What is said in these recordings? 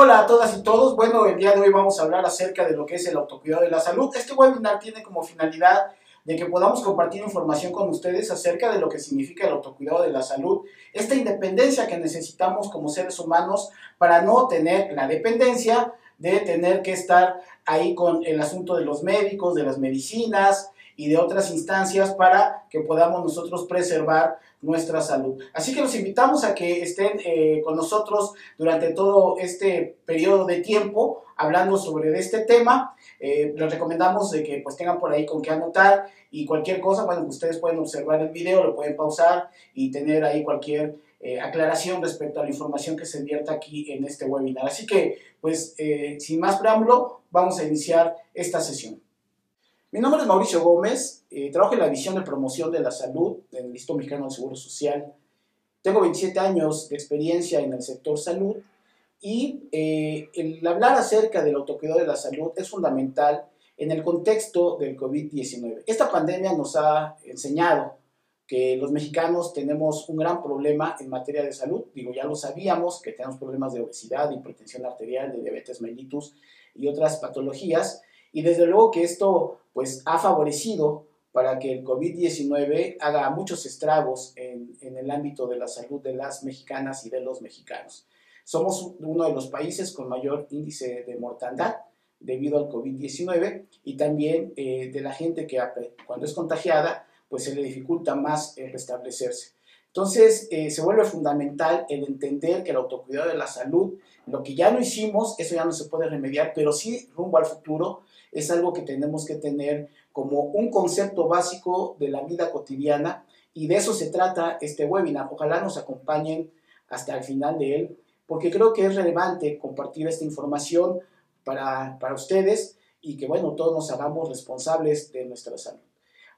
Hola a todas y todos. Bueno, el día de hoy vamos a hablar acerca de lo que es el autocuidado de la salud. Este webinar tiene como finalidad de que podamos compartir información con ustedes acerca de lo que significa el autocuidado de la salud, esta independencia que necesitamos como seres humanos para no tener la dependencia de tener que estar ahí con el asunto de los médicos, de las medicinas, y de otras instancias para que podamos nosotros preservar nuestra salud. Así que los invitamos a que estén eh, con nosotros durante todo este periodo de tiempo hablando sobre este tema. Eh, les recomendamos de que pues tengan por ahí con qué anotar y cualquier cosa, bueno, ustedes pueden observar el video, lo pueden pausar y tener ahí cualquier eh, aclaración respecto a la información que se invierta aquí en este webinar. Así que, pues, sin más preámbulo, vamos a iniciar esta sesión. Mi nombre es Mauricio Gómez, eh, trabajo en la visión de promoción de la salud en el Instituto Mexicano del Seguro Social. Tengo 27 años de experiencia en el sector salud y eh, el hablar acerca del autocuidado de la salud es fundamental en el contexto del COVID-19. Esta pandemia nos ha enseñado que los mexicanos tenemos un gran problema en materia de salud. Digo, ya lo sabíamos, que tenemos problemas de obesidad, hipertensión arterial, de diabetes mellitus y otras patologías. Y desde luego que esto pues ha favorecido para que el COVID-19 haga muchos estragos en, el ámbito de la salud de las mexicanas y de los mexicanos. Somos uno de los países con mayor índice de mortandad debido al COVID-19 y también eh, de la gente que cuando es contagiada pues se le dificulta más restablecerse. Entonces eh, se vuelve fundamental el entender que el autocuidado de la salud, lo que ya no hicimos, eso ya no se puede remediar, pero sí rumbo al futuro es algo que tenemos que tener como un concepto básico de la vida cotidiana y de eso se trata este webinar. Ojalá nos acompañen hasta el final de él, porque creo que es relevante compartir esta información para, para ustedes y que, bueno, todos nos hagamos responsables de nuestra salud.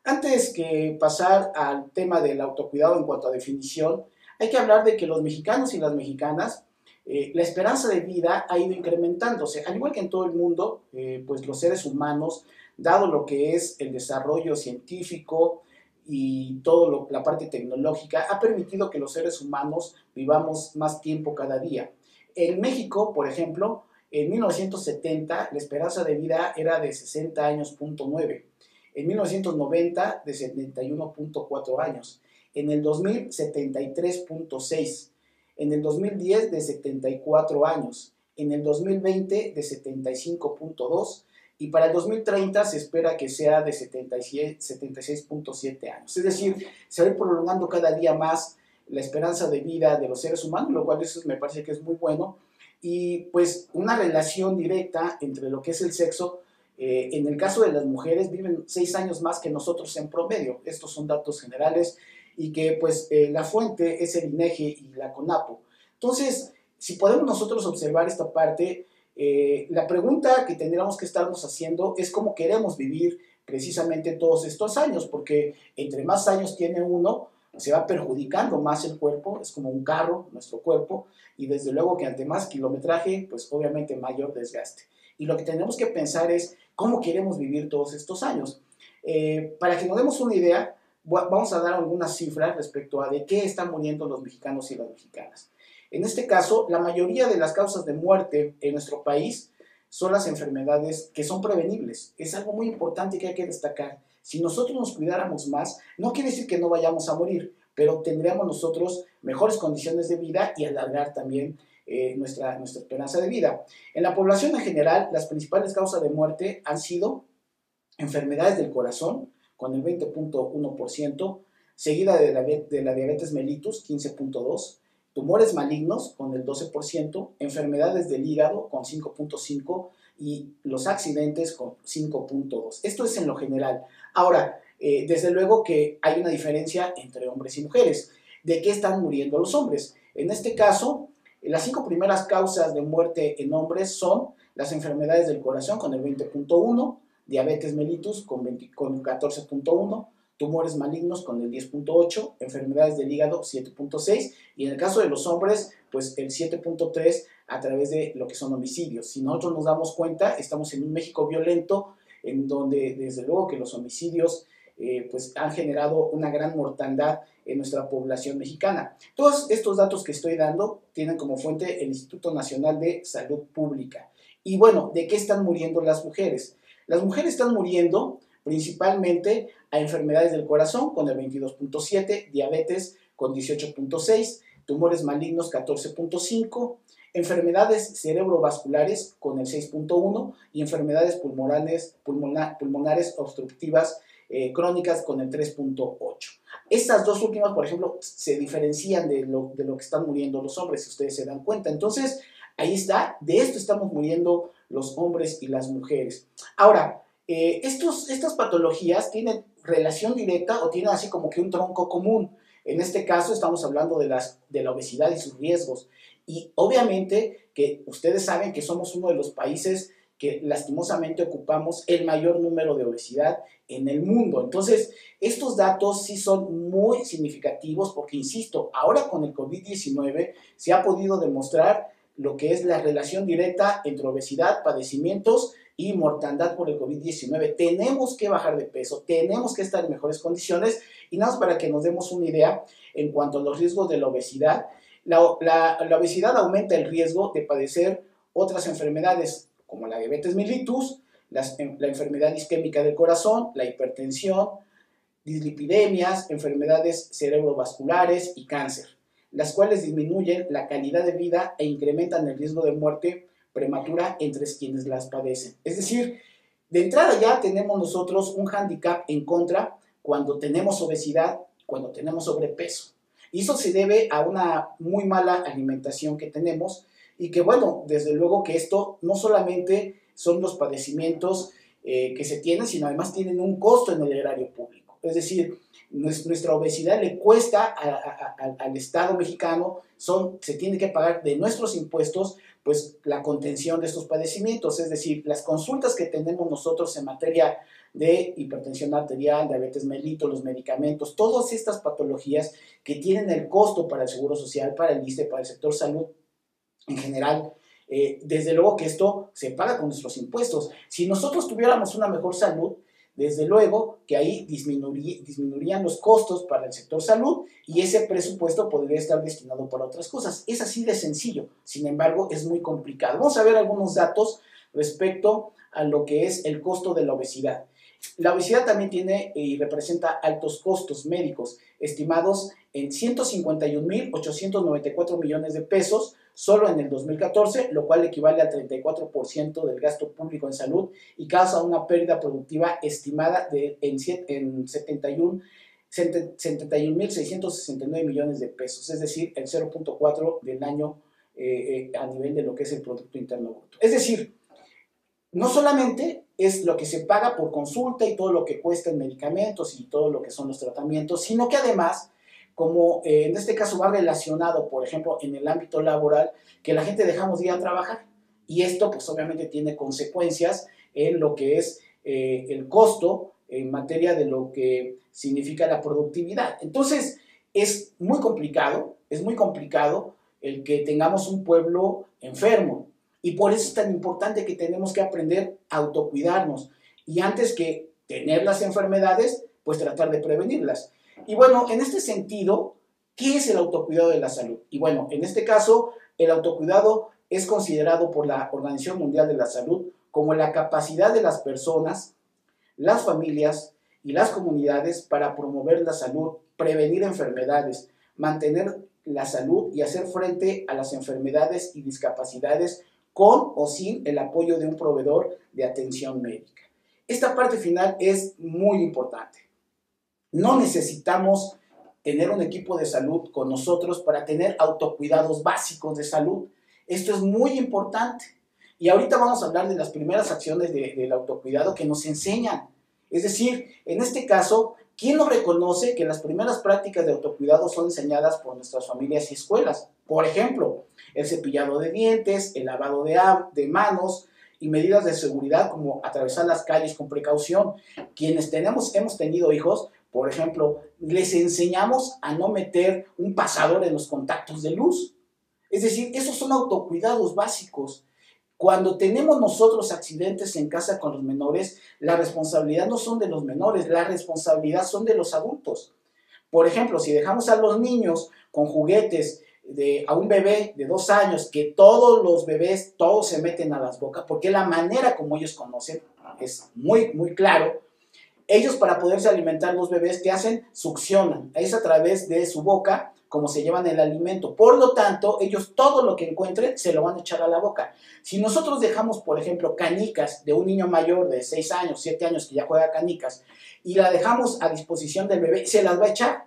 Antes que pasar al tema del autocuidado en cuanto a definición, hay que hablar de que los mexicanos y las mexicanas eh, la esperanza de vida ha ido incrementándose. Al igual que en todo el mundo, eh, pues los seres humanos, dado lo que es el desarrollo científico y toda la parte tecnológica, ha permitido que los seres humanos vivamos más tiempo cada día. En México, por ejemplo, en 1970 la esperanza de vida era de 60 años, punto 9. En 1990 de 71.4 años. En el 2000, 73.6 en el 2010 de 74 años, en el 2020 de 75.2 y para el 2030 se espera que sea de 76.7 años. Es decir, se va a ir prolongando cada día más la esperanza de vida de los seres humanos, lo cual eso me parece que es muy bueno. Y pues una relación directa entre lo que es el sexo. Eh, en el caso de las mujeres viven seis años más que nosotros en promedio. Estos son datos generales y que pues eh, la fuente es el INEGI y la CONAPO. Entonces, si podemos nosotros observar esta parte, eh, la pregunta que tendríamos que estarnos haciendo es cómo queremos vivir precisamente todos estos años, porque entre más años tiene uno, se va perjudicando más el cuerpo, es como un carro, nuestro cuerpo, y desde luego que ante más kilometraje, pues obviamente mayor desgaste. Y lo que tenemos que pensar es cómo queremos vivir todos estos años. Eh, para que nos demos una idea, vamos a dar algunas cifras respecto a de qué están muriendo los mexicanos y las mexicanas. En este caso, la mayoría de las causas de muerte en nuestro país son las enfermedades que son prevenibles. Es algo muy importante que hay que destacar. Si nosotros nos cuidáramos más, no quiere decir que no vayamos a morir, pero tendríamos nosotros mejores condiciones de vida y alargar también eh, nuestra, nuestra esperanza de vida. En la población en general, las principales causas de muerte han sido enfermedades del corazón, con el 20.1%, seguida de la, diabetes mellitus, 15.2%, tumores malignos con el 12%, enfermedades del hígado con 5.5% y los accidentes con 5.2%. Esto es en lo general. Ahora, eh, desde luego que hay una diferencia entre hombres y mujeres. ¿De qué están muriendo los hombres? En este caso, las cinco primeras causas de muerte en hombres son las enfermedades del corazón con el 20.1, diabetes mellitus con, con 14.1, tumores malignos con el 10.8, enfermedades del hígado 7.6 y en el caso de los hombres, pues el 7.3 a través de lo que son homicidios. Si nosotros nos damos cuenta, estamos en un México violento en donde desde luego que los homicidios eh, pues han generado una gran mortandad en nuestra población mexicana. Todos estos datos que estoy dando tienen como fuente el Instituto Nacional de Salud Pública. Y bueno, ¿de qué están muriendo las mujeres? Las mujeres están muriendo principalmente a enfermedades del corazón con el 22.7, diabetes con 18.6, tumores malignos 14.5, enfermedades cerebrovasculares con el 6.1 y enfermedades pulmonares, pulmonares obstructivas eh, crónicas con el 3.8. Estas dos últimas, por ejemplo, se diferencian de lo, de lo que están muriendo los hombres, si ustedes se dan cuenta. Entonces, ahí está, de esto estamos muriendo los hombres y las mujeres. Ahora, eh, estas patologías tienen relación directa o tienen así como que un tronco común. En este caso estamos hablando de, las, de la obesidad y sus riesgos. Y obviamente que ustedes saben que somos uno de los países que lastimosamente ocupamos el mayor número de obesidad en el mundo. Entonces, estos datos sí son muy significativos porque, insisto, ahora con el COVID-19 se ha podido demostrar lo que es la relación directa entre obesidad, padecimientos y mortandad por el COVID-19. Tenemos que bajar de peso, tenemos que estar en mejores condiciones y nada más para que nos demos una idea en cuanto a los riesgos de la obesidad. La, obesidad aumenta el riesgo de padecer otras enfermedades como la diabetes mellitus, la enfermedad isquémica del corazón, la hipertensión, dislipidemias, enfermedades cerebrovasculares y cáncer, las cuales disminuyen la calidad de vida e incrementan el riesgo de muerte prematura entre quienes las padecen. Es decir, de entrada ya tenemos nosotros un hándicap en contra cuando tenemos obesidad, cuando tenemos sobrepeso. Y eso se debe a una muy mala alimentación que tenemos y que bueno, desde luego que esto no solamente son los padecimientos eh, que se tienen, sino además tienen un costo en el erario público. Es decir, nuestra obesidad le cuesta al Estado mexicano, son, se tiene que pagar de nuestros impuestos pues la contención de estos padecimientos, es decir, las consultas que tenemos nosotros en materia de hipertensión arterial, diabetes mellitus, los medicamentos, todas estas patologías que tienen el costo para el Seguro Social, para el ISTE, para el sector salud, en general, eh, desde luego que esto se paga con nuestros impuestos. Si nosotros tuviéramos una mejor salud, desde luego que ahí disminuirían los costos para el sector salud y ese presupuesto podría estar destinado para otras cosas. Es así de sencillo, sin embargo es muy complicado. Vamos a ver algunos datos respecto a lo que es el costo de la obesidad. La obesidad también tiene y representa altos costos médicos, estimados en 151.894 millones de pesos, solo en el 2014, lo cual equivale al 34% del gasto público en salud y causa una pérdida productiva estimada de, en, en 71 71.669 millones de pesos, es decir, el 0.4 del año eh, eh, a nivel de lo que es el Producto Interno Bruto. Es decir, no solamente es lo que se paga por consulta y todo lo que cuesta en medicamentos y todo lo que son los tratamientos, sino que además como eh, en este caso va relacionado, por ejemplo, en el ámbito laboral, que la gente dejamos de ir a trabajar. Y esto, pues obviamente tiene consecuencias en lo que es eh, el costo en materia de lo que significa la productividad. Entonces, es muy complicado, es muy complicado el que tengamos un pueblo enfermo. Y por eso es tan importante que tenemos que aprender a autocuidarnos. Y antes que tener las enfermedades, pues tratar de prevenirlas. Y bueno, en este sentido, ¿qué es el autocuidado de la salud? Y bueno, en este caso, el autocuidado es considerado por la Organización Mundial de la Salud como la capacidad de las personas, las familias y las comunidades para promover la salud, prevenir enfermedades, mantener la salud y hacer frente a las enfermedades y discapacidades con o sin el apoyo de un proveedor de atención médica. Esta parte final es muy importante. No necesitamos tener un equipo de salud con nosotros para tener autocuidados básicos de salud. Esto es muy importante. Y ahorita vamos a hablar de las primeras acciones del autocuidado que nos enseñan. Es decir, en este caso, ¿quién no reconoce que las primeras prácticas de autocuidado son enseñadas por nuestras familias y escuelas? Por ejemplo, el cepillado de dientes, el lavado de, de manos, y medidas de seguridad como atravesar las calles con precaución. Quienes tenemos, hemos tenido hijos, por ejemplo, les enseñamos a no meter un pasador en los contactos de luz. Es decir, esos son autocuidados básicos. Cuando tenemos nosotros accidentes en casa con los menores, la responsabilidad no son de los menores, la responsabilidad son de los adultos. Por ejemplo, si dejamos a los niños con juguetes a un bebé de dos años, que todos los bebés, todos se meten a las bocas, porque la manera como ellos conocen es muy, muy claro. Ellos para poderse alimentar los bebés, ¿qué hacen? Succionan. Es a través de su boca como se llevan el alimento. Por lo tanto, ellos todo lo que encuentren se lo van a echar a la boca. Si nosotros dejamos, por ejemplo, canicas de un niño mayor de 6 años, 7 años que ya juega canicas, y la dejamos a disposición del bebé, se las va a echar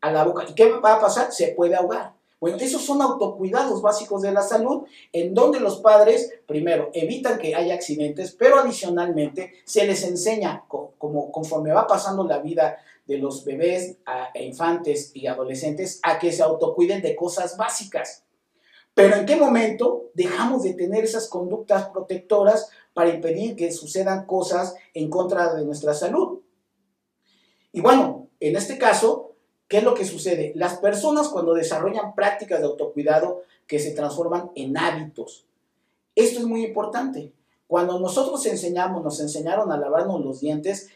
a la boca. ¿Y qué va a pasar? Se puede ahogar. Bueno, esos son autocuidados básicos de la salud, en donde los padres, primero, evitan que haya accidentes, pero adicionalmente se les enseña, como conforme va pasando la vida de los bebés, a, infantes y adolescentes, a que se autocuiden de cosas básicas. Pero ¿en qué momento dejamos de tener esas conductas protectoras para impedir que sucedan cosas en contra de nuestra salud? Y bueno, en este caso, ¿Qué es lo que sucede? Las personas cuando desarrollan prácticas de autocuidado que se transforman en hábitos. Esto es muy importante. Cuando nosotros enseñamos, nos enseñaron a lavarnos los dientes,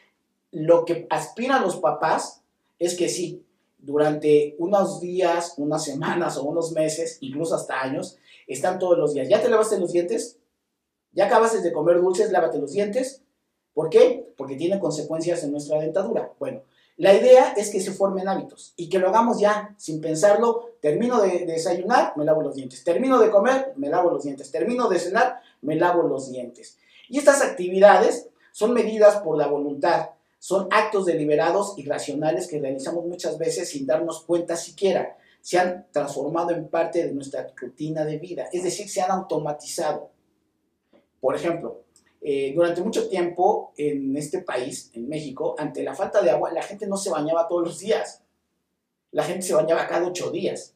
lo que aspiran los papás es que sí, durante unos días, unas semanas o unos meses, incluso hasta años, están todos los días. ¿Ya te lavaste los dientes? ¿Ya acabaste de comer dulces? Lávate los dientes. ¿Por qué? Porque tiene consecuencias en nuestra dentadura. Bueno, la idea es que se formen hábitos y que lo hagamos ya, sin pensarlo. Termino de, desayunar, me lavo los dientes. Termino de comer, me lavo los dientes. Termino de cenar, me lavo los dientes. Y estas actividades son medidas por la voluntad, son actos deliberados y racionales que realizamos muchas veces sin darnos cuenta siquiera. Se han transformado en parte de nuestra rutina de vida, es decir, se han automatizado. Por ejemplo, eh, durante mucho tiempo en este país, en México, ante la falta de agua, la gente no se bañaba todos los días. La gente se bañaba cada ocho días.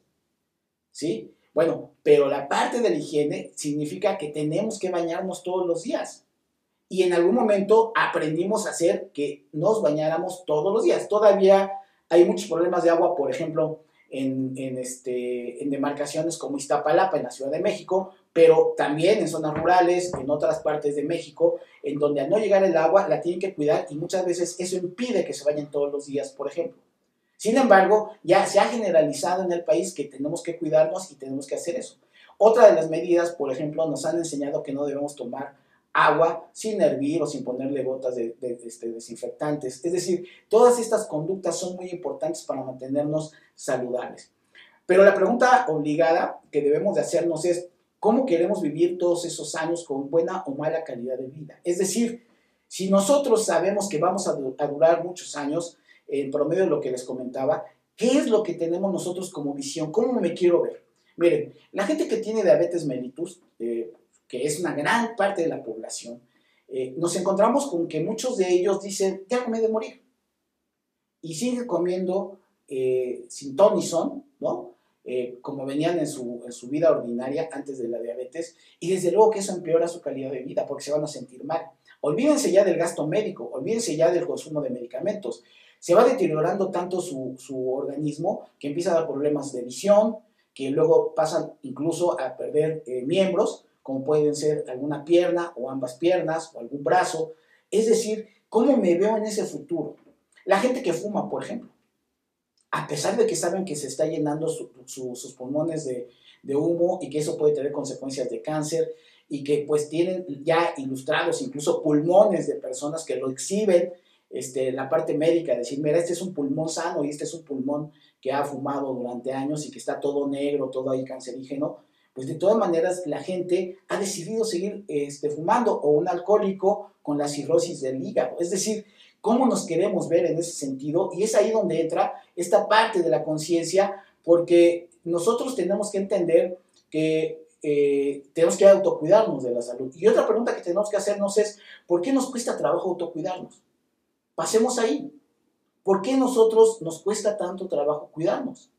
¿Sí? Bueno, pero la parte de la higiene significa que tenemos que bañarnos todos los días. Y en algún momento aprendimos a hacer que nos bañáramos todos los días. Todavía hay muchos problemas de agua, por ejemplo, en, en, este, en demarcaciones como Iztapalapa, en la Ciudad de México, pero también en zonas rurales, en otras partes de México, en donde al no llegar el agua la tienen que cuidar y muchas veces eso impide que se vayan todos los días, por ejemplo. Sin embargo, ya se ha generalizado en el país que tenemos que cuidarnos y tenemos que hacer eso. Otra de las medidas, por ejemplo, nos han enseñado que no debemos tomar agua sin hervir o sin ponerle gotas de, este, desinfectantes. Es decir, todas estas conductas son muy importantes para mantenernos saludables. Pero la pregunta obligada que debemos de hacernos es, cómo queremos vivir todos esos años con buena o mala calidad de vida. Es decir, si nosotros sabemos que vamos a, durar muchos años, en promedio de lo que les comentaba, ¿qué es lo que tenemos nosotros como visión? ¿Cómo me quiero ver? Miren, la gente que tiene diabetes mellitus, eh, que es una gran parte de la población, eh, nos encontramos con que muchos de ellos dicen, ya me de morir. Y siguen comiendo eh, sin ton son, ¿no? Eh, como venían en su, en su vida ordinaria antes de la diabetes, y desde luego que eso empeora su calidad de vida porque se van a sentir mal. Olvídense ya del gasto médico, olvídense ya del consumo de medicamentos. Se va deteriorando tanto su, su organismo que empieza a dar problemas de visión, que luego pasan incluso a perder eh, miembros, como pueden ser alguna pierna o ambas piernas o algún brazo. Es decir, ¿cómo me veo en ese futuro? La gente que fuma, por ejemplo a pesar de que saben que se está llenando sus pulmones de, humo y que eso puede tener consecuencias de cáncer y que pues tienen ya ilustrados incluso pulmones de personas que lo exhiben, este, la parte médica, decir, mira, este es un pulmón sano y este es un pulmón que ha fumado durante años y que está todo negro, todo ahí cancerígeno, pues de todas maneras la gente ha decidido seguir este, fumando o un alcohólico con la cirrosis del hígado. Es decir, cómo nos queremos ver en ese sentido y es ahí donde entra esta parte de la conciencia porque nosotros tenemos que entender que eh, tenemos que autocuidarnos de la salud. Y otra pregunta que tenemos que hacernos es, ¿por qué nos cuesta trabajo autocuidarnos? Pasemos ahí. ¿Por qué nosotros nos cuesta tanto trabajo cuidarnos?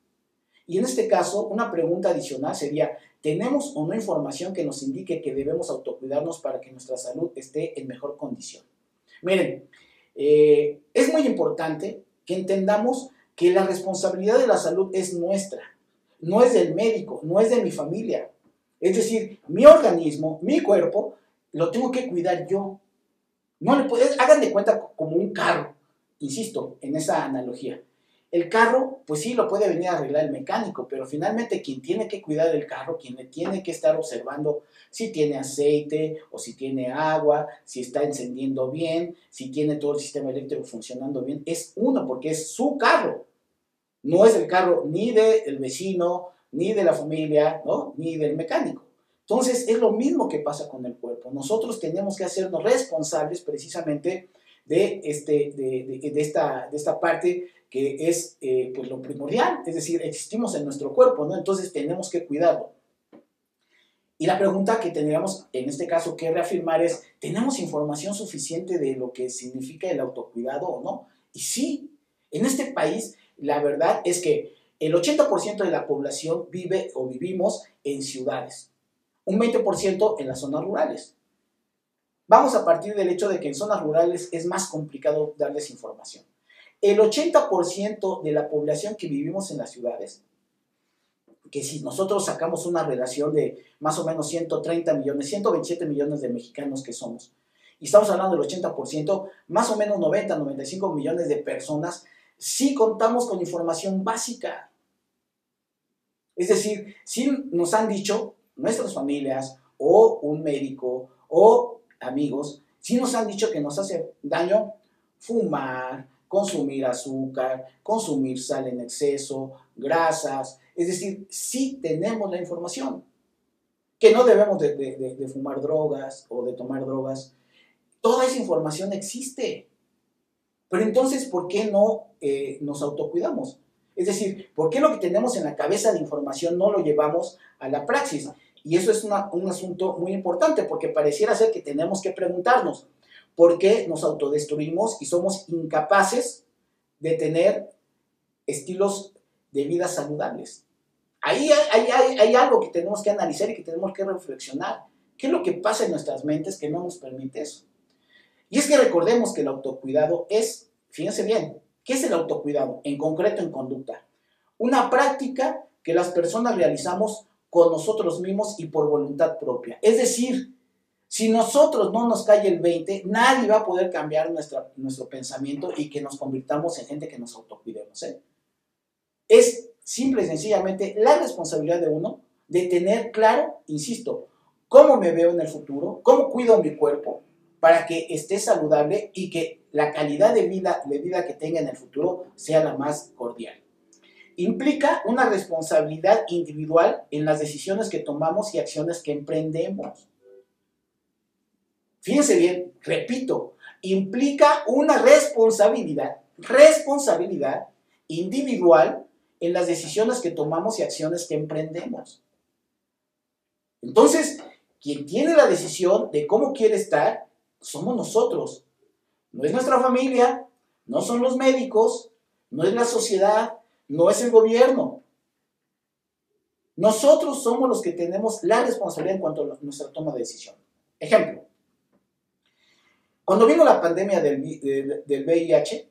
Y en este caso, una pregunta adicional sería, ¿tenemos o no información que nos indique que debemos autocuidarnos para que nuestra salud esté en mejor condición? Miren, eh, es muy importante que entendamos que la responsabilidad de la salud es nuestra, no es del médico, no es de mi familia. Es decir, mi organismo, mi cuerpo, lo tengo que cuidar yo. No le puedes, hagan de cuenta como un carro, insisto, en esa analogía. El carro, pues sí, lo puede venir a arreglar el mecánico, pero finalmente quien tiene que cuidar el carro, quien tiene que estar observando si tiene aceite o si tiene agua, si está encendiendo bien, si tiene todo el sistema eléctrico funcionando bien, es uno, porque es su carro. No es el carro ni del vecino, ni de la familia, ¿no? ni del mecánico. Entonces, es lo mismo que pasa con el cuerpo. Nosotros tenemos que hacernos responsables precisamente de, este, de, de, esta, de esta parte que es eh, pues lo primordial, es decir, existimos en nuestro cuerpo, ¿no? Entonces tenemos que cuidarlo. Y la pregunta que tendríamos en este caso que reafirmar es, ¿tenemos información suficiente de lo que significa el autocuidado o no? Y sí, en este país la verdad es que el 80% de la población vive o vivimos en ciudades, un 20% en las zonas rurales. Vamos a partir del hecho de que en zonas rurales es más complicado darles información. El 80% de la población que vivimos en las ciudades, que si nosotros sacamos una relación de más o menos 130 millones, 127 millones de mexicanos que somos, y estamos hablando del 80%, más o menos 90, 95 millones de personas, sí contamos con información básica. Es decir, si nos han dicho nuestras familias o un médico o amigos, si nos han dicho que nos hace daño fumar, consumir azúcar, consumir sal en exceso, grasas, es decir, sí tenemos la información, que no debemos de, fumar drogas o de tomar drogas, toda esa información existe. Pero entonces, ¿por qué no eh, nos autocuidamos? Es decir, ¿por qué lo que tenemos en la cabeza de información no lo llevamos a la praxis? Y eso es un asunto muy importante porque pareciera ser que tenemos que preguntarnos, porque nos autodestruimos y somos incapaces de tener estilos de vida saludables. Ahí hay, hay, algo que tenemos que analizar y que tenemos que reflexionar. ¿Qué es lo que pasa en nuestras mentes que no nos permite eso? Y es que recordemos que el autocuidado es, fíjense bien, ¿qué es el autocuidado? En concreto en conducta. Una práctica que las personas realizamos con nosotros mismos y por voluntad propia. Es decir, si nosotros no nos cae el 20, nadie va a poder cambiar nuestro pensamiento y que nos convirtamos en gente que nos autocuidemos. ¿eh? Es simple y sencillamente la responsabilidad de uno de tener claro, insisto, cómo me veo en el futuro, cómo cuido mi cuerpo para que esté saludable y que la calidad de vida, de vida que tenga en el futuro sea la más cordial. Implica una responsabilidad individual en las decisiones que tomamos y acciones que emprendemos. Fíjense bien, repito, implica una responsabilidad, responsabilidad individual en las decisiones que tomamos y acciones que emprendemos. Entonces, quien tiene la decisión de cómo quiere estar, somos nosotros. No es nuestra familia, no son los médicos, no es la sociedad, no es el gobierno. Nosotros somos los que tenemos la responsabilidad en cuanto a nuestra toma de decisión. Ejemplo, cuando vino la pandemia del, VIH,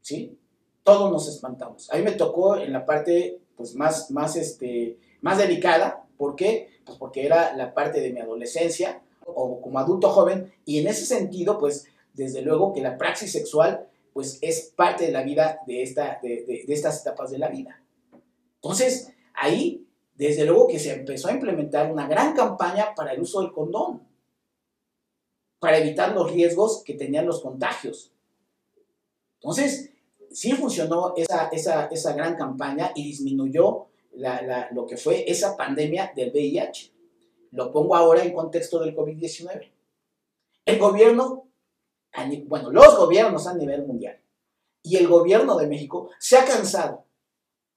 ¿sí? Todos nos espantamos. A mí me tocó en la parte pues, más, más, este, más delicada. ¿Por qué? Pues porque era la parte de mi adolescencia o como adulto joven y en ese sentido, pues desde luego que la praxis sexual pues es parte de la vida de, esta, de, de estas etapas de la vida. Entonces, ahí, desde luego que se empezó a implementar una gran campaña para el uso del condón para evitar los riesgos que tenían los contagios. Entonces, sí funcionó esa, esa, gran campaña y disminuyó lo que fue esa pandemia del VIH. Lo pongo ahora en contexto del COVID-19. El gobierno, bueno, los gobiernos a nivel mundial y el gobierno de México se ha cansado,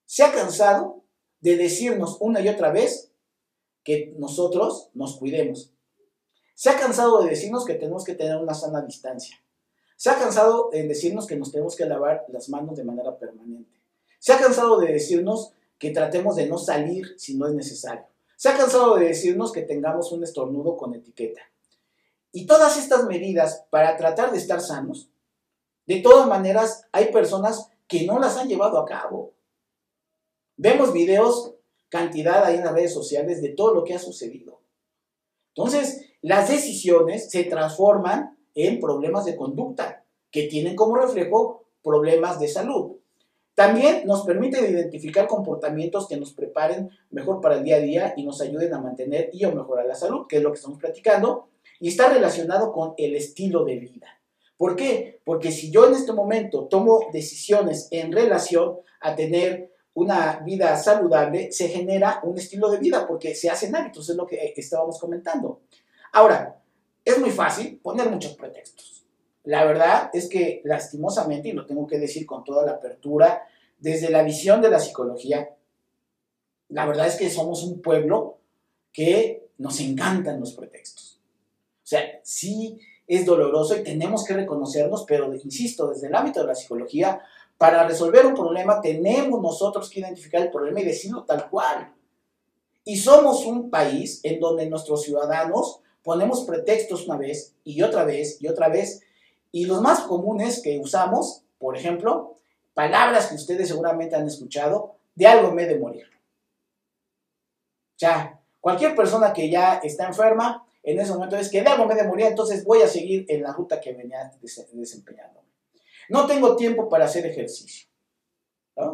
se ha cansado de decirnos una y otra vez que nosotros nos cuidemos, se ha cansado de decirnos que tenemos que tener una sana distancia. Se ha cansado de decirnos que nos tenemos que lavar las manos de manera permanente. Se ha cansado de decirnos que tratemos de no salir si no es necesario. Se ha cansado de decirnos que tengamos un estornudo con etiqueta. Y todas estas medidas para tratar de estar sanos, de todas maneras hay personas que no las han llevado a cabo. Vemos videos cantidad ahí en las redes sociales de todo lo que ha sucedido. Entonces, las decisiones se transforman en problemas de conducta que tienen como reflejo problemas de salud. También nos permite identificar comportamientos que nos preparen mejor para el día a día y nos ayuden a mantener y a mejorar la salud, que es lo que estamos platicando, y está relacionado con el estilo de vida. ¿Por qué? Porque si yo en este momento tomo decisiones en relación a tener una vida saludable, se genera un estilo de vida porque se hacen hábitos, es lo que estábamos comentando. Ahora, es muy fácil poner muchos pretextos. La verdad es que lastimosamente, y lo tengo que decir con toda la apertura, desde la visión de la psicología, la verdad es que somos un pueblo que nos encantan los pretextos. O sea, sí es doloroso y tenemos que reconocernos, pero insisto, desde el ámbito de la psicología, para resolver un problema tenemos nosotros que identificar el problema y decirlo tal cual. Y somos un país en donde nuestros ciudadanos ponemos pretextos una vez y otra vez y otra vez. Y los más comunes que usamos, por ejemplo, palabras que ustedes seguramente han escuchado, de algo me de morir. Ya, cualquier persona que ya está enferma, en ese momento es que de algo me de morir, entonces voy a seguir en la ruta que venía desempeñando. No tengo tiempo para hacer ejercicio.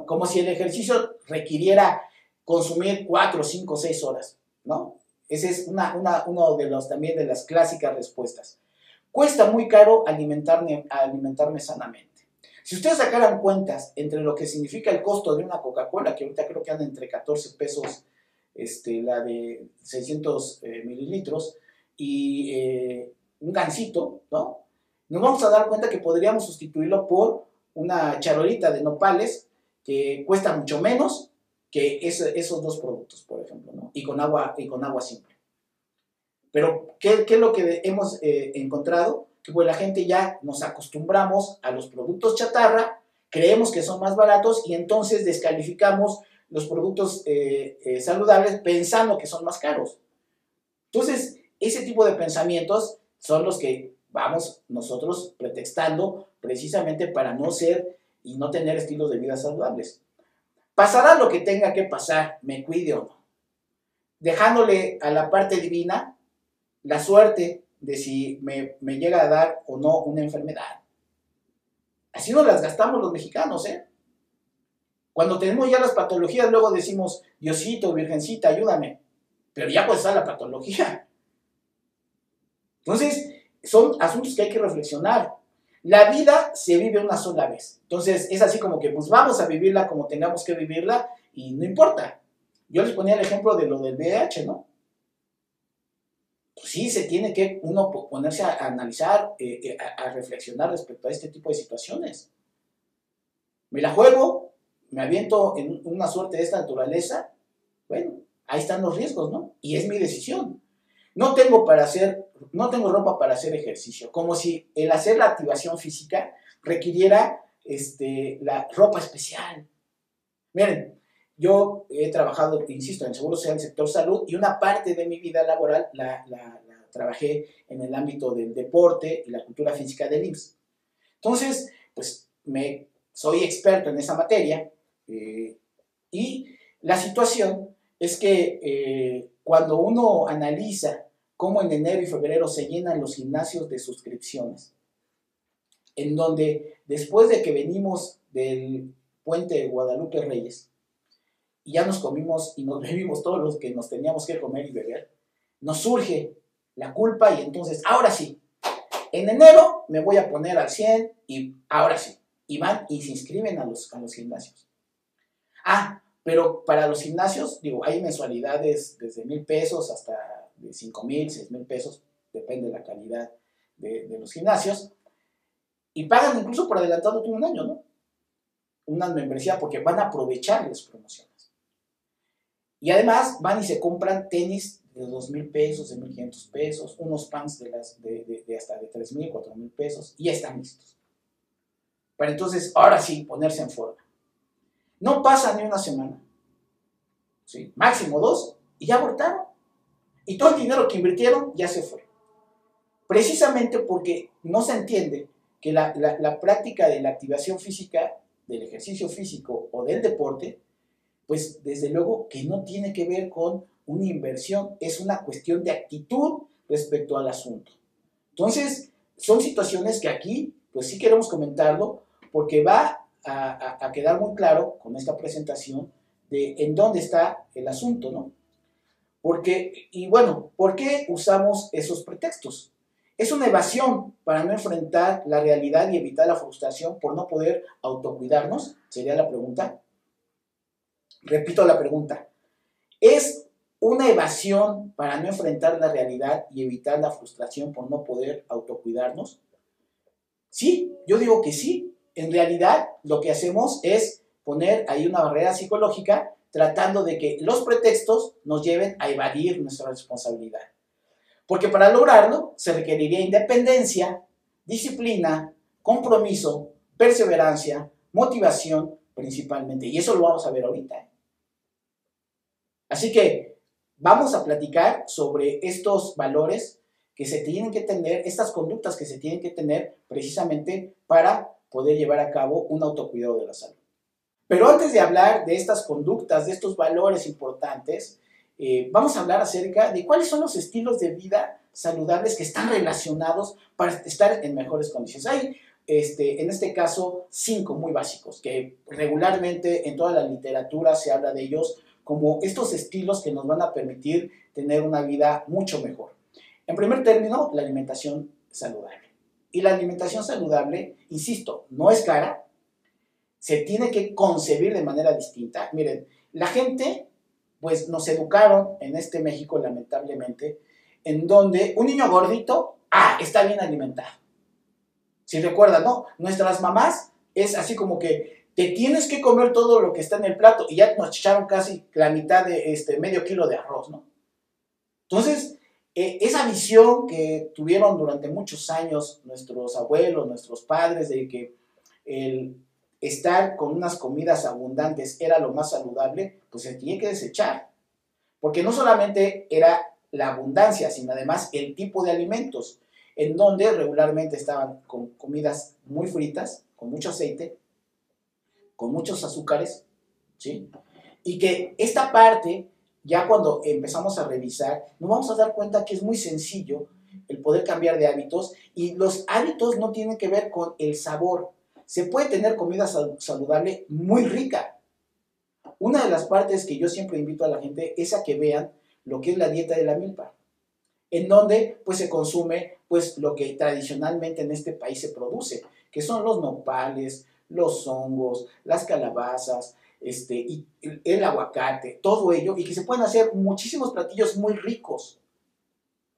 Como si el ejercicio requiriera consumir 4, 5, 6 horas. ¿no? Esa es una, uno de los también de las clásicas respuestas. Cuesta muy caro alimentarme, alimentarme sanamente. Si ustedes sacaran cuentas entre lo que significa el costo de una Coca-Cola, que ahorita creo que anda entre 14 pesos este, la de 600 eh, mililitros, y eh, un gansito, ¿no? Nos vamos a dar cuenta que podríamos sustituirlo por una charolita de nopales que cuesta mucho menos que esos dos productos, por ejemplo, ¿no? y, con agua, y con agua simple. Pero, ¿qué, es lo que hemos eh, encontrado? Que pues la gente ya nos acostumbramos a los productos chatarra, creemos que son más baratos y entonces descalificamos los productos eh, eh, saludables pensando que son más caros. Entonces, ese tipo de pensamientos son los que vamos nosotros pretextando precisamente para no ser y no tener estilos de vida saludables. Pasará lo que tenga que pasar, me cuide o no, dejándole a la parte divina la suerte de si me, me llega a dar o no una enfermedad. Así nos las gastamos los mexicanos, ¿eh? Cuando tenemos ya las patologías, luego decimos, Diosito, Virgencita, ayúdame. Pero ya pues está la patología. Entonces, son asuntos que hay que reflexionar. La vida se vive una sola vez. Entonces es así como que pues vamos a vivirla como tengamos que vivirla y no importa. Yo les ponía el ejemplo de lo del VIH, ¿no? Pues sí, se tiene que uno ponerse a, analizar, eh, eh, a, reflexionar respecto a este tipo de situaciones. Me la juego, me aviento en una suerte de esta naturaleza, bueno, ahí están los riesgos, ¿no? Y es mi decisión. No tengo para hacer, no tengo ropa para hacer ejercicio, como si el hacer la activación física requiriera este, la ropa especial. Miren, yo he trabajado, insisto, en seguro social, el sector salud, y una parte de mi vida laboral la, trabajé en el ámbito del deporte y la cultura física del IMSS. Entonces, pues me, soy experto en esa materia eh, y la situación es que eh, cuando uno analiza cómo en enero y febrero se llenan los gimnasios de suscripciones, en donde después de que venimos del puente de Guadalupe Reyes, y ya nos comimos y nos bebimos todos los que nos teníamos que comer y beber, nos surge la culpa y entonces, ahora sí, en enero me voy a poner al 100 y ahora sí, y van y se inscriben a los, a los gimnasios. Ah, pero para los gimnasios, digo, hay mensualidades desde mil pesos hasta de 5 mil, 6 mil pesos, depende de la calidad de, los gimnasios, y pagan incluso por adelantado todo un año, ¿no? Una membresía porque van a aprovechar las promociones. Y además van y se compran tenis de 2 mil pesos, de 1.500 pesos, unos pants de, las, de, hasta de 3 mil, 4 mil pesos, y están listos. Para entonces, ahora sí, ponerse en forma. No pasa ni una semana, ¿sí? máximo dos, y ya abortaron. Y todo el dinero que invirtieron ya se fue. Precisamente porque no se entiende que la, práctica de la activación física, del ejercicio físico o del deporte, pues desde luego que no tiene que ver con una inversión, es una cuestión de actitud respecto al asunto. Entonces, son situaciones que aquí, pues sí queremos comentarlo, porque va a, quedar muy claro con esta presentación de en dónde está el asunto, ¿no? Porque, y bueno, ¿por qué usamos esos pretextos? Es una evasión para no enfrentar la realidad y evitar la frustración por no poder autocuidarnos, sería la pregunta. Repito la pregunta. ¿Es una evasión para no enfrentar la realidad y evitar la frustración por no poder autocuidarnos? Sí, yo digo que sí. En realidad lo que hacemos es poner ahí una barrera psicológica tratando de que los pretextos nos lleven a evadir nuestra responsabilidad. Porque para lograrlo se requeriría independencia, disciplina, compromiso, perseverancia, motivación principalmente. Y eso lo vamos a ver ahorita. Así que vamos a platicar sobre estos valores que se tienen que tener, estas conductas que se tienen que tener precisamente para poder llevar a cabo un autocuidado de la salud. Pero antes de hablar de estas conductas, de estos valores importantes, eh, vamos a hablar acerca de cuáles son los estilos de vida saludables que están relacionados para estar en mejores condiciones. Hay, este, en este caso, cinco muy básicos, que regularmente en toda la literatura se habla de ellos como estos estilos que nos van a permitir tener una vida mucho mejor. En primer término, la alimentación saludable. Y la alimentación saludable, insisto, no es cara, se tiene que concebir de manera distinta. Miren, la gente, pues nos educaron en este México, lamentablemente, en donde un niño gordito, ah, está bien alimentado. Si recuerdan, ¿no? Nuestras mamás es así como que te tienes que comer todo lo que está en el plato y ya nos echaron casi la mitad de este medio kilo de arroz, ¿no? Entonces, e, esa visión que tuvieron durante muchos años nuestros abuelos, nuestros padres, de que el estar con unas comidas abundantes era lo más saludable, pues se tiene que desechar. Porque no solamente era la abundancia, sino además el tipo de alimentos, en donde regularmente estaban con comidas muy fritas, con mucho aceite, con muchos azúcares, ¿sí? Y que esta parte, ya cuando empezamos a revisar, nos vamos a dar cuenta que es muy sencillo el poder cambiar de hábitos y los hábitos no tienen que ver con el sabor. Se puede tener comida saludable muy rica. Una de las partes que yo siempre invito a la gente es a que vean lo que es la dieta de la milpa, en donde pues se consume pues lo que tradicionalmente en este país se produce, que son los nopales, los hongos, las calabazas, este, el aguacate, todo ello, y que se pueden hacer muchísimos platillos muy ricos,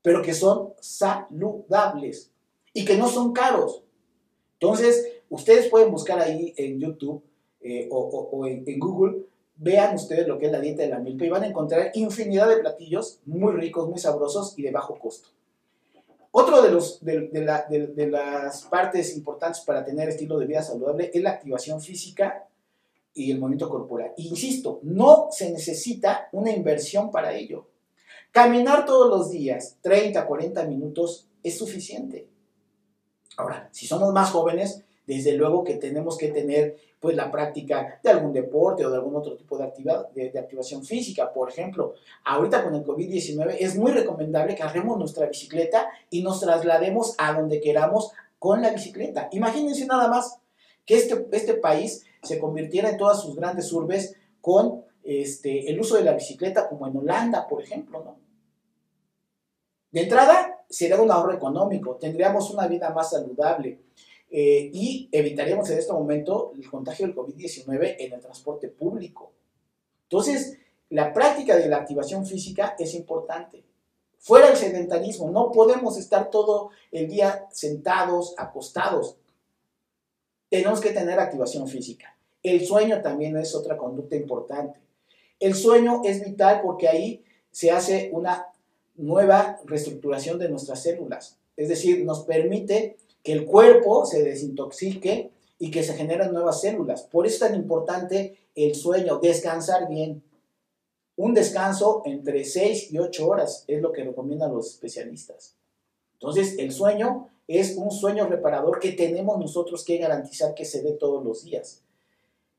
pero que son saludables y que no son caros. Entonces, ustedes pueden buscar ahí en YouTube eh, o, en, Google, vean ustedes lo que es la dieta de la milpa y van a encontrar infinidad de platillos muy ricos, muy sabrosos y de bajo costo. Otro de, los, de, las partes importantes para tener estilo de vida saludable es la activación física y el movimiento corporal. Insisto, no se necesita una inversión para ello. Caminar todos los días, 30, 40 minutos, es suficiente. Ahora, si somos más jóvenes, desde luego que tenemos que tener pues la práctica de algún deporte o de algún otro tipo de, actividad, de, activación física. Por ejemplo, ahorita con el COVID-19 es muy recomendable que agarremos nuestra bicicleta y nos traslademos a donde queramos con la bicicleta. Imagínense nada más que este, este país se convirtiera en todas sus grandes urbes con este, el uso de la bicicleta como en Holanda, por ejemplo, ¿no? De entrada, sería un ahorro económico, tendríamos una vida más saludable, eh, y evitaríamos en este momento el contagio del COVID-19 en el transporte público. Entonces, la práctica de la activación física es importante. Fuera el sedentarismo, no podemos estar todo el día sentados, acostados. Tenemos que tener activación física. El sueño también es otra conducta importante. El sueño es vital porque ahí se hace una nueva reestructuración de nuestras células. Es decir, nos permite que el cuerpo se desintoxique y que se generen nuevas células. Por eso es tan importante el sueño, descansar bien. Un descanso entre 6 y 8 horas es lo que recomiendan los especialistas. Entonces, el sueño es un sueño reparador que tenemos nosotros que garantizar que se dé todos los días.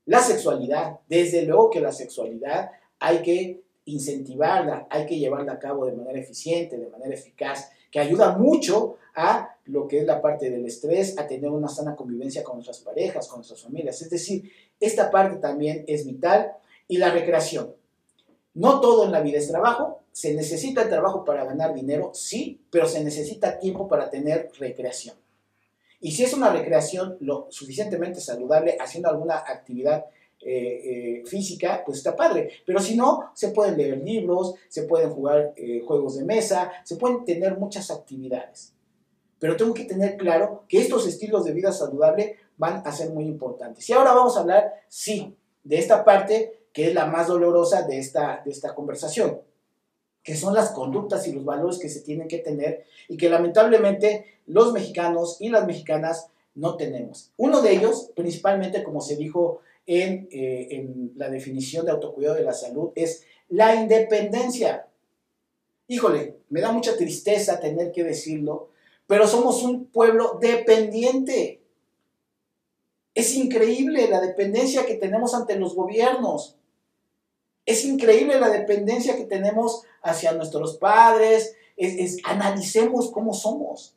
La sexualidad, desde luego que la sexualidad hay que incentivarla, hay que llevarla a cabo de manera eficiente, de manera eficaz, que ayuda mucho a lo que es la parte del estrés, a tener una sana convivencia con nuestras parejas, con nuestras familias. Es decir, esta parte también es vital y la recreación. No todo en la vida es trabajo, se necesita el trabajo para ganar dinero, sí, pero se necesita tiempo para tener recreación. Y si es una recreación lo suficientemente saludable, haciendo alguna actividad eh, eh, física, pues está padre. Pero si no, se pueden leer libros, se pueden jugar eh, juegos de mesa, se pueden tener muchas actividades. Pero tengo que tener claro que estos estilos de vida saludable van a ser muy importantes. Y ahora vamos a hablar, sí, de esta parte que es la más dolorosa de esta, de esta conversación, que son las conductas y los valores que se tienen que tener y que lamentablemente los mexicanos y las mexicanas no tenemos. Uno de ellos, principalmente como se dijo en, eh, en la definición de autocuidado de la salud, es la independencia. Híjole, me da mucha tristeza tener que decirlo, pero somos un pueblo dependiente. Es increíble la dependencia que tenemos ante los gobiernos. Es increíble la dependencia que tenemos hacia nuestros padres. Es, analicemos cómo somos.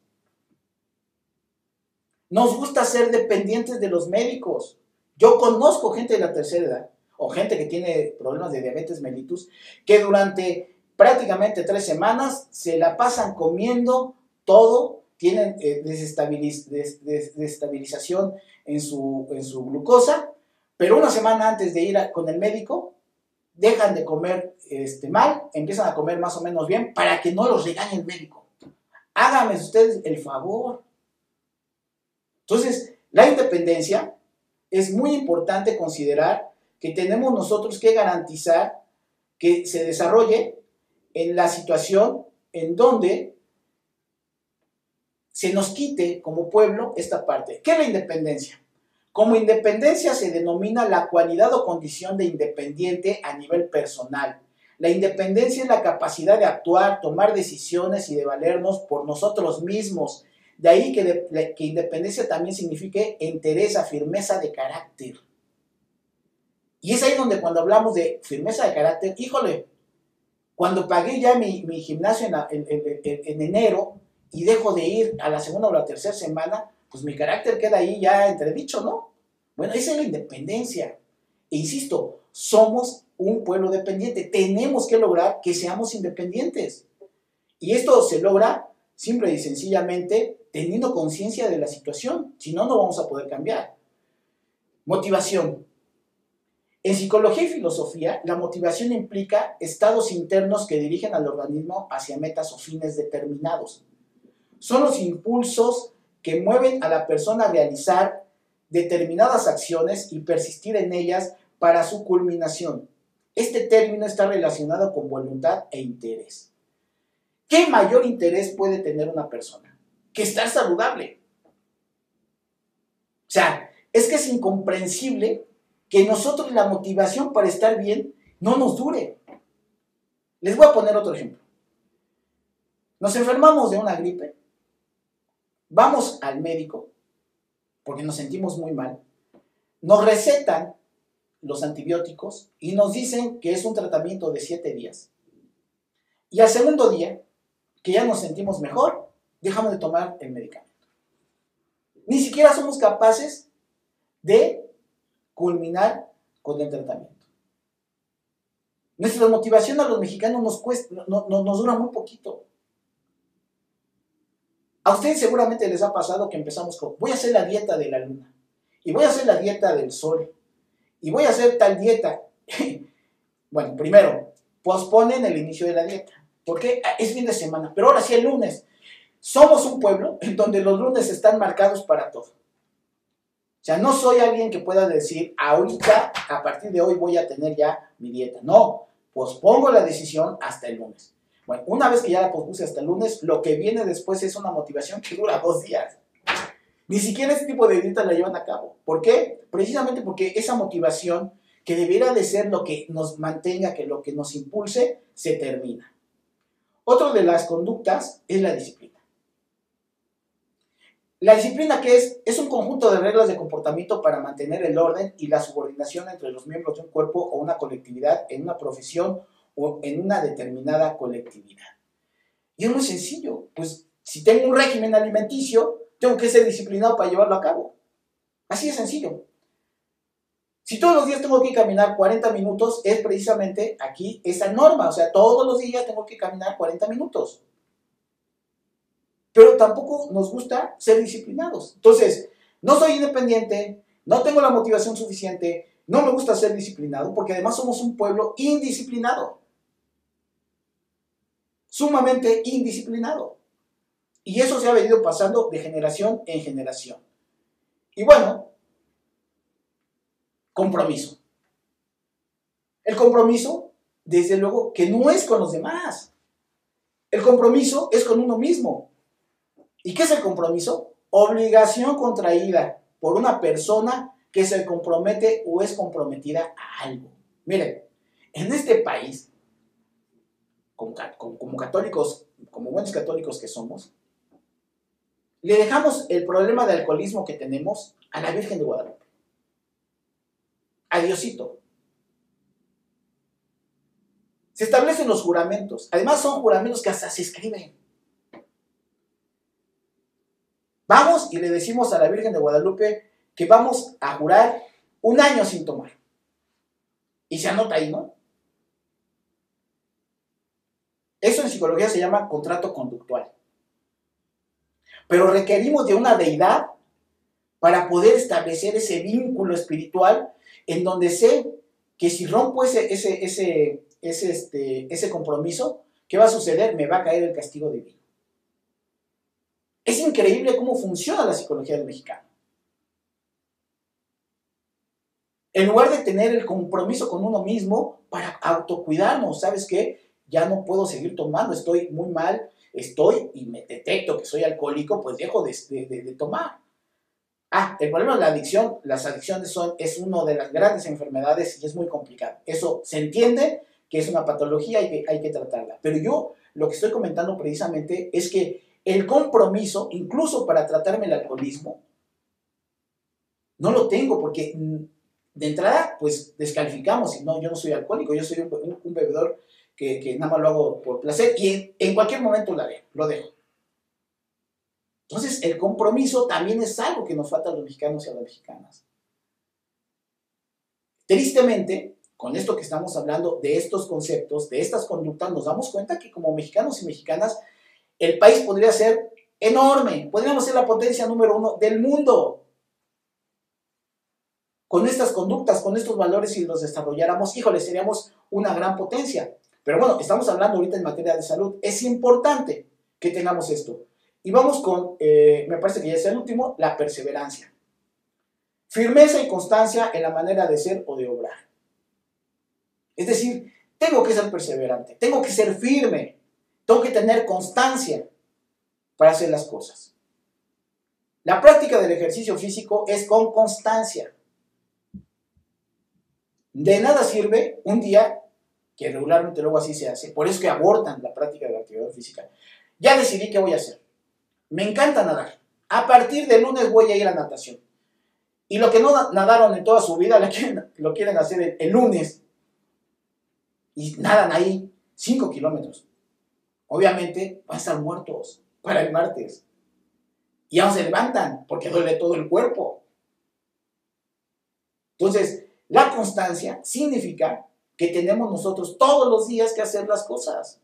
Nos gusta ser dependientes de los médicos. Yo conozco gente de la tercera edad o gente que tiene problemas de diabetes mellitus que durante prácticamente tres semanas se la pasan comiendo todo, tienen eh, desestabilización en su, en su glucosa, pero una semana antes de ir con el médico dejan de comer este, mal, empiezan a comer más o menos bien para que no los regañe el médico. Háganme ustedes el favor. Entonces, la independencia es muy importante considerar que tenemos nosotros que garantizar que se desarrolle en la situación en donde se nos quite como pueblo esta parte. ¿Qué es la independencia? Como independencia se denomina la cualidad o condición de independiente a nivel personal. La independencia es la capacidad de actuar, tomar decisiones y de valernos por nosotros mismos. De ahí que, independencia también signifique entereza, firmeza de carácter. Y es ahí donde cuando hablamos de firmeza de carácter, híjole, cuando pagué ya mi, gimnasio en, en enero y dejo de ir a la segunda o la tercera semana, pues mi carácter queda ahí ya entredicho, ¿no? Bueno, esa es la independencia. E insisto, somos un pueblo dependiente. Tenemos que lograr que seamos independientes. Y esto se logra simple y sencillamente teniendo conciencia de la situación. Si no, no vamos a poder cambiar. Motivación. En psicología y filosofía, la motivación implica estados internos que dirigen al organismo hacia metas o fines determinados. Son los impulsos que mueven a la persona a realizar determinadas acciones y persistir en ellas para su culminación. Este término está relacionado con voluntad e interés. ¿Qué mayor interés puede tener una persona? Que estar saludable. O sea, es que es incomprensible que nosotros la motivación para estar bien no nos dure. Les voy a poner otro ejemplo. Nos enfermamos de una gripe Vamos al médico porque nos sentimos muy mal. Nos recetan los antibióticos y nos dicen que es un tratamiento de siete días. Y al segundo día, que ya nos sentimos mejor, dejamos de tomar el medicamento. Ni siquiera somos capaces de culminar con el tratamiento. Nuestra motivación a los mexicanos nos, cuesta, nos dura muy poquito. A ustedes seguramente les ha pasado que empezamos con, voy a hacer la dieta de la luna, y voy a hacer la dieta del sol, y voy a hacer tal dieta. bueno, primero, posponen el inicio de la dieta, porque es fin de semana, pero ahora sí el lunes. Somos un pueblo en donde los lunes están marcados para todo. O sea, no soy alguien que pueda decir, ahorita, a partir de hoy voy a tener ya mi dieta. No, pospongo la decisión hasta el lunes. Bueno, una vez que ya la pospuse hasta el lunes, lo que viene después es una motivación que dura dos días. Ni siquiera ese tipo de dieta la llevan a cabo. ¿Por qué? Precisamente porque esa motivación que debiera de ser lo que nos mantenga, que lo que nos impulse, se termina. Otro de las conductas es la disciplina. La disciplina que es, es un conjunto de reglas de comportamiento para mantener el orden y la subordinación entre los miembros de un cuerpo o una colectividad en una profesión o en una determinada colectividad. Y es muy sencillo, pues si tengo un régimen alimenticio, tengo que ser disciplinado para llevarlo a cabo. Así de sencillo. Si todos los días tengo que caminar 40 minutos, es precisamente aquí esa norma. O sea, todos los días tengo que caminar 40 minutos. Pero tampoco nos gusta ser disciplinados. Entonces, no soy independiente, no tengo la motivación suficiente, no me gusta ser disciplinado, porque además somos un pueblo indisciplinado. Sumamente indisciplinado. Y eso se ha venido pasando de generación en generación. Y bueno, compromiso. El compromiso, desde luego, que no es con los demás. El compromiso es con uno mismo. ¿Y qué es el compromiso? Obligación contraída por una persona que se compromete o es comprometida a algo. Miren, en este país, como, católicos, como buenos católicos que somos, le dejamos el problema de alcoholismo que tenemos a la Virgen de Guadalupe. A Diosito. Se establecen los juramentos. Además son juramentos que hasta se escriben. Vamos y le decimos a la Virgen de Guadalupe que vamos a jurar un año sin tomar. Y se anota ahí, ¿no? Eso en psicología se llama contrato conductual pero requerimos de una deidad para poder establecer ese vínculo espiritual en donde sé que si rompo ese, ese, ese, este, ese compromiso, ¿qué va a suceder? Me va a caer el castigo divino. Es increíble cómo funciona la psicología del mexicano. En lugar de tener el compromiso con uno mismo para autocuidarnos, ¿sabes qué? Ya no puedo seguir tomando, estoy muy mal, estoy y me detecto que soy alcohólico, pues dejo de, tomar. Ah, el problema de la adicción, las adicciones son, es una de las grandes enfermedades y es muy complicado. Eso se entiende que es una patología y que hay que tratarla. Pero yo lo que estoy comentando precisamente es que el compromiso, incluso para tratarme el alcoholismo, no lo tengo porque mm, de entrada, pues descalificamos, y no, yo no soy alcohólico, yo soy un bebedor que, nada más lo hago por placer y en, cualquier momento lo dejo. Entonces, el compromiso también es algo que nos falta a los mexicanos y a las mexicanas. Tristemente, con esto que estamos hablando de estos conceptos, de estas conductas, nos damos cuenta que como mexicanos y mexicanas, el país podría ser enorme, podríamos ser la potencia número uno del mundo. Con estas conductas, con estos valores, si los desarrolláramos, híjole, seríamos una gran potencia. Pero bueno, estamos hablando ahorita en materia de salud. Es importante que tengamos esto. Y vamos con, eh, me parece que ya es el último, la perseverancia. Firmeza y constancia en la manera de ser o de obrar. Es decir, tengo que ser perseverante, tengo que ser firme, tengo que tener constancia para hacer las cosas. La práctica del ejercicio físico es con constancia. De nada sirve un día que regularmente luego así se hace. Por eso que abortan la práctica de la actividad física. Ya decidí qué voy a hacer. Me encanta nadar. A partir del lunes voy a ir a natación. Y lo que no nadaron en toda su vida lo quieren, hacer el, lunes. Y nadan ahí 5 kilómetros. Obviamente van a estar muertos para el martes. Y aún se levantan porque duele todo el cuerpo. Entonces, la constancia significa que tenemos nosotros todos los días que hacer las cosas.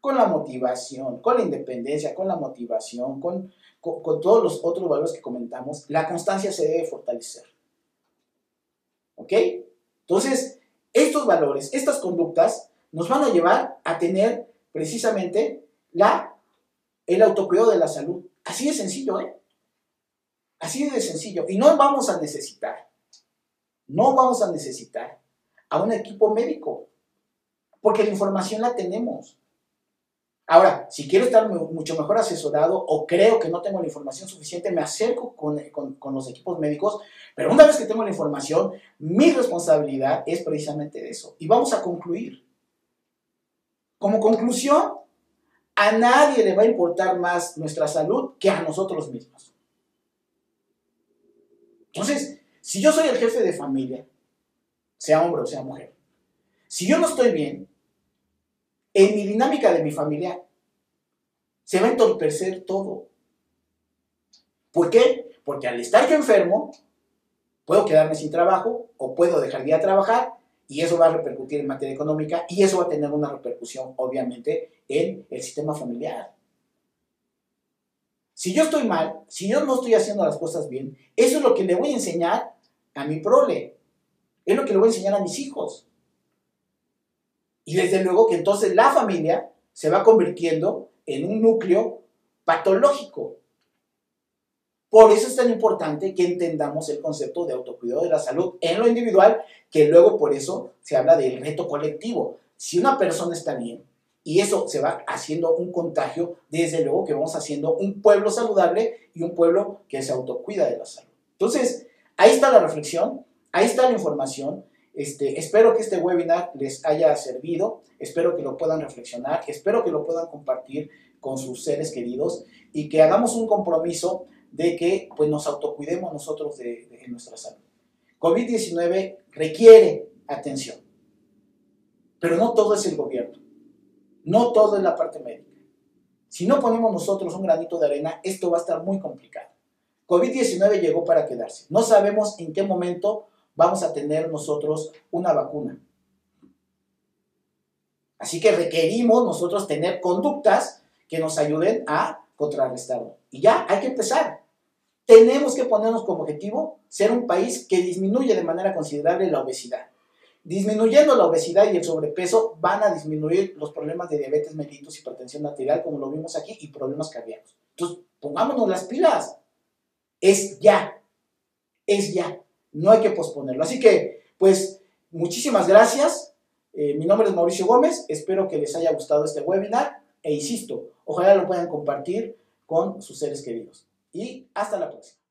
Con la motivación, con la independencia, con la motivación, con, con, todos los otros valores que comentamos, la constancia se debe fortalecer. ¿Ok? Entonces, estos valores, estas conductas, nos van a llevar a tener precisamente la, el autocuidado de la salud. Así de sencillo, ¿eh? Así de sencillo. Y no vamos a necesitar, no vamos a necesitar a un equipo médico, porque la información la tenemos. Ahora, si quiero estar mucho mejor asesorado o creo que no tengo la información suficiente, me acerco con, con, los equipos médicos, pero una vez que tengo la información, mi responsabilidad es precisamente eso. Y vamos a concluir. Como conclusión, a nadie le va a importar más nuestra salud que a nosotros mismos. Entonces, si yo soy el jefe de familia, sea hombre o sea mujer, si yo no estoy bien, en mi dinámica de mi familia se va a entorpecer todo. ¿Por qué? Porque al estar yo enfermo, puedo quedarme sin trabajo o puedo dejar de ir a trabajar y eso va a repercutir en materia económica y eso va a tener una repercusión, obviamente, en el sistema familiar. Si yo estoy mal, si yo no estoy haciendo las cosas bien, eso es lo que le voy a enseñar a mi prole. Es lo que le voy a enseñar a mis hijos. Y desde luego que entonces la familia se va convirtiendo en un núcleo patológico. Por eso es tan importante que entendamos el concepto de autocuidado de la salud en lo individual, que luego por eso se habla del reto colectivo. Si una persona está bien y eso se va haciendo un contagio, desde luego que vamos haciendo un pueblo saludable y un pueblo que se autocuida de la salud. Entonces, ahí está la reflexión, ahí está la información. Este, espero que este webinar les haya servido, espero que lo puedan reflexionar, espero que lo puedan compartir con sus seres queridos y que hagamos un compromiso de que pues, nos autocuidemos nosotros de, nuestra salud. COVID-19 requiere atención, pero no todo es el gobierno, no todo es la parte médica. Si no ponemos nosotros un granito de arena, esto va a estar muy complicado. COVID-19 llegó para quedarse. No sabemos en qué momento vamos a tener nosotros una vacuna. Así que requerimos nosotros tener conductas que nos ayuden a contrarrestarlo. Y ya hay que empezar tenemos que ponernos como objetivo ser un país que disminuye de manera considerable la obesidad. Disminuyendo la obesidad y el sobrepeso van a disminuir los problemas de diabetes mellitus, hipertensión arterial, como lo vimos aquí, y problemas cardíacos. Entonces, pongámonos las pilas. Es ya. Es ya. No hay que posponerlo. Así que, pues, muchísimas gracias. Eh, mi nombre es Mauricio Gómez. Espero que les haya gustado este webinar. E insisto, ojalá lo puedan compartir con sus seres queridos y hasta la próxima.